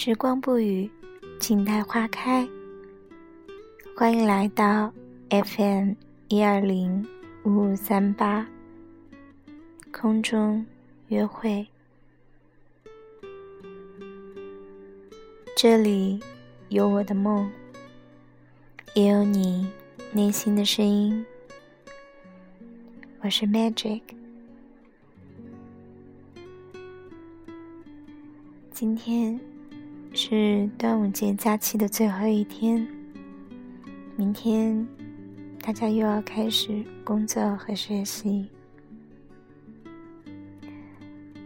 时光不语，静待花开。欢迎来到 FM 一二零五五三八空中约会。这里有我的梦，也有你内心的声音。我是 Magic。今天是端午节假期的最后一天，明天大家又要开始工作和学习。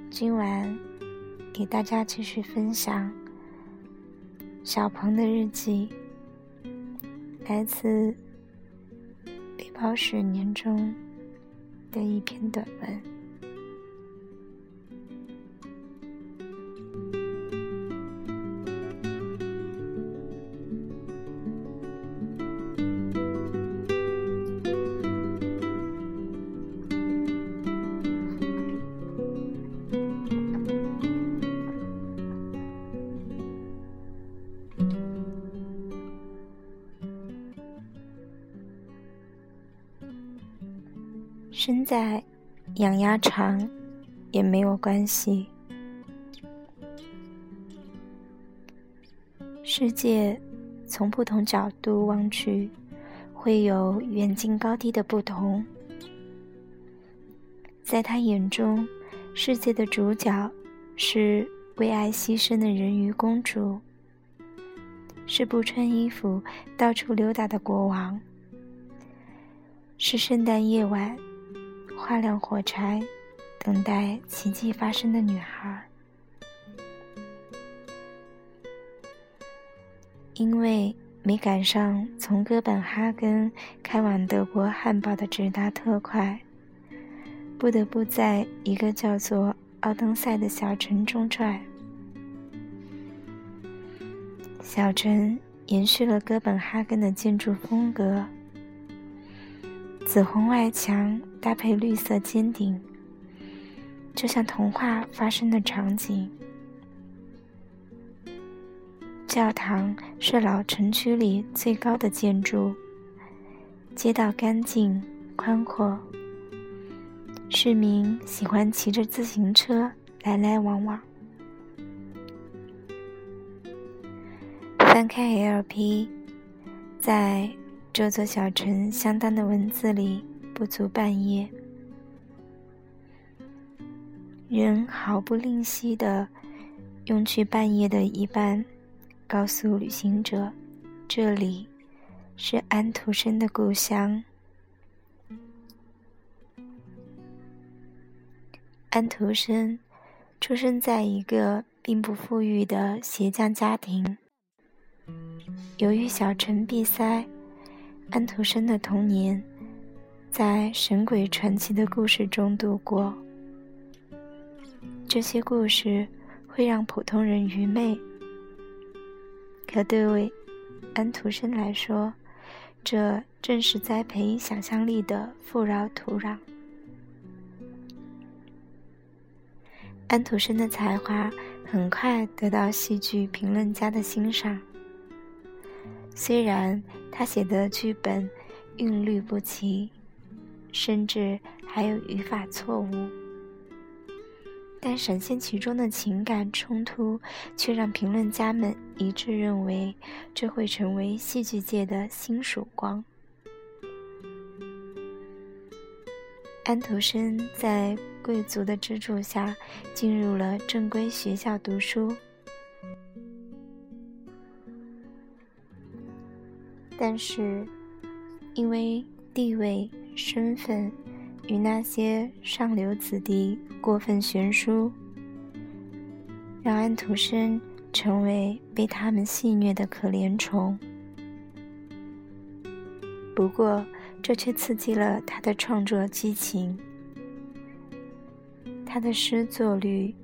今晚给大家继续分享小鹏的日记，来自《背包十年》中的一篇短文。身在养鸭场也没有关系。世界从不同角度望去，会有远近高低的不同。在他眼中，世界的主角是为爱牺牲的人鱼公主，是不穿衣服到处溜达的国王，是圣诞夜晚。画亮火柴，等待奇迹发生的女孩。因为没赶上从哥本哈根开往德国汉堡的直达特快，不得不在一个叫做奥登塞的小城中转。小城延续了哥本哈根的建筑风格。紫红外墙搭配绿色尖顶，就像童话发生的场景。教堂是老城区里最高的建筑，街道干净宽阔，市民喜欢骑着自行车来来往往。翻开 LP，在。这座小城相当的文字里不足半页，人毫不吝惜的用去半页的一半，告诉旅行者，这里是安徒生的故乡。安徒生出生在一个并不富裕的鞋匠家庭，由于小城闭塞。安徒生的童年在神鬼传奇的故事中度过，这些故事会让普通人愚昧，可对安徒生来说，这正是栽培想象力的富饶土壤。安徒生的才华很快得到戏剧评论家的欣赏。虽然他写的剧本韵律不齐，甚至还有语法错误，但闪现其中的情感冲突却让评论家们一致认为这会成为戏剧界的新曙光。安徒生在贵族的资助下进入了正规学校读书。但是，因为地位、身份与那些上流子弟过分悬殊，让安徒生成为被他们戏谑的可怜虫。不过，这却刺激了他的创作激情。他的诗作率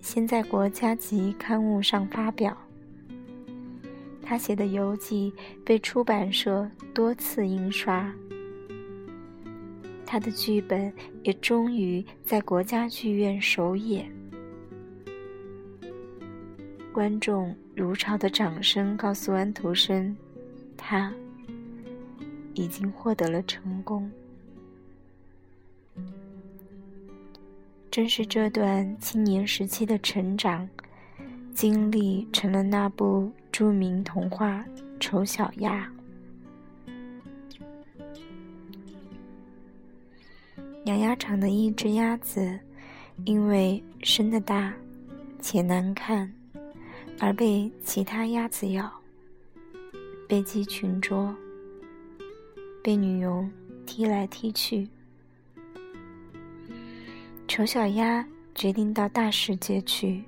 先在国家级刊物上发表。他写的游记被出版社多次印刷，他的剧本也终于在国家剧院首演。观众如潮的掌声告诉安徒生，他已经获得了成功。正是这段青年时期的成长经历，成了那部著名童话《丑小鸭》。养鸭场的一只鸭子，因为生的大且难看，而被其他鸭子咬，被鸡群捉，被女佣踢来踢去。丑小鸭决定到大世界去，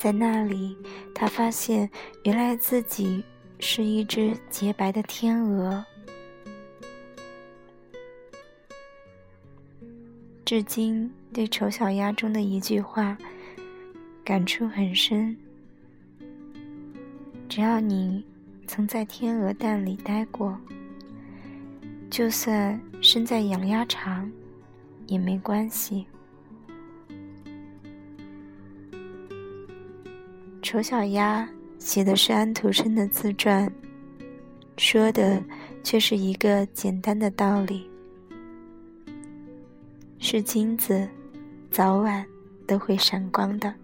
在那里，他发现原来自己是一只洁白的天鹅。至今对《丑小鸭》中的一句话感触很深：只要你曾在天鹅蛋里待过，就算身在养鸭场也没关系。《丑小鸭》写的是安徒生的自传，说的却是一个简单的道理。是金子，早晚都会闪光的。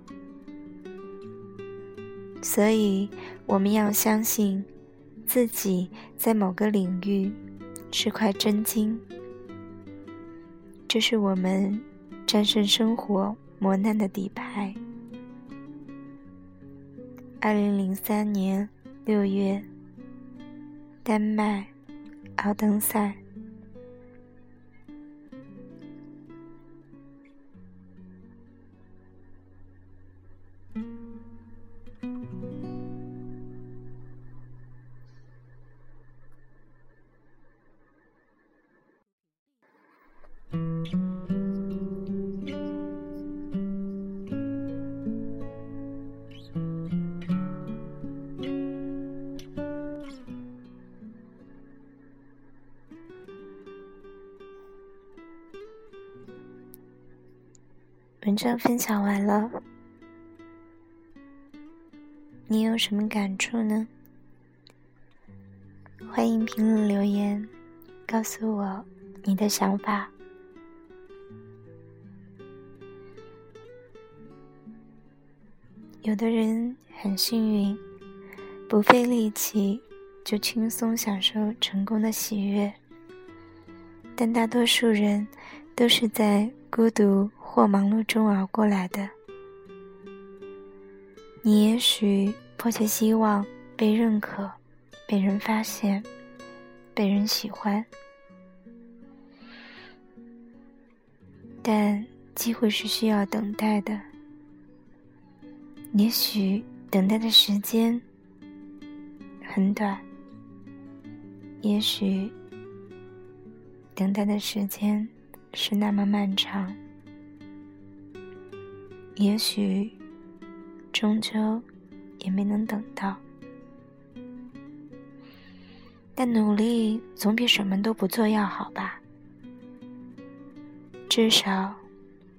所以，我们要相信自己在某个领域是块真金。这是我们战胜生活磨难的底牌。二零零三年六月，丹麦奥登赛。文章分享完了，你有什么感触呢？欢迎评论留言，告诉我你的想法。有的人很幸运，不费力气就轻松享受成功的喜悦，但大多数人都是在孤独。或忙碌中熬过来的，你也许迫切希望被认可、被人发现、被人喜欢，但机会是需要等待的。也许等待的时间很短，也许等待的时间是那么漫长。也许，终究也没能等到，但努力总比什么都不做要好吧？至少，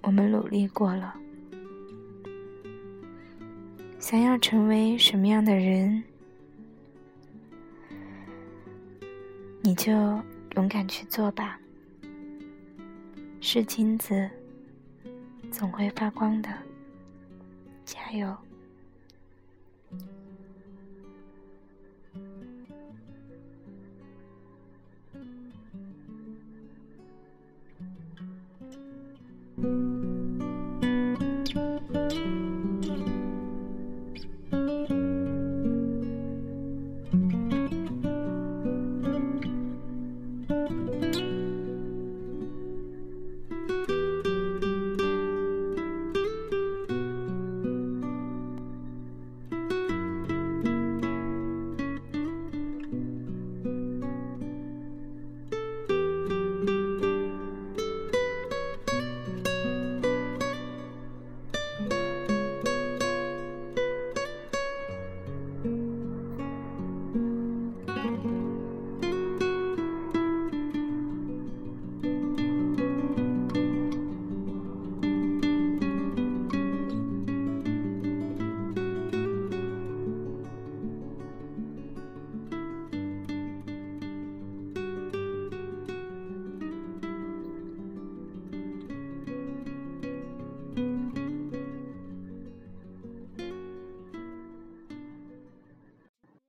我们努力过了。想要成为什么样的人，你就勇敢去做吧。是金子。总会发光的，加油！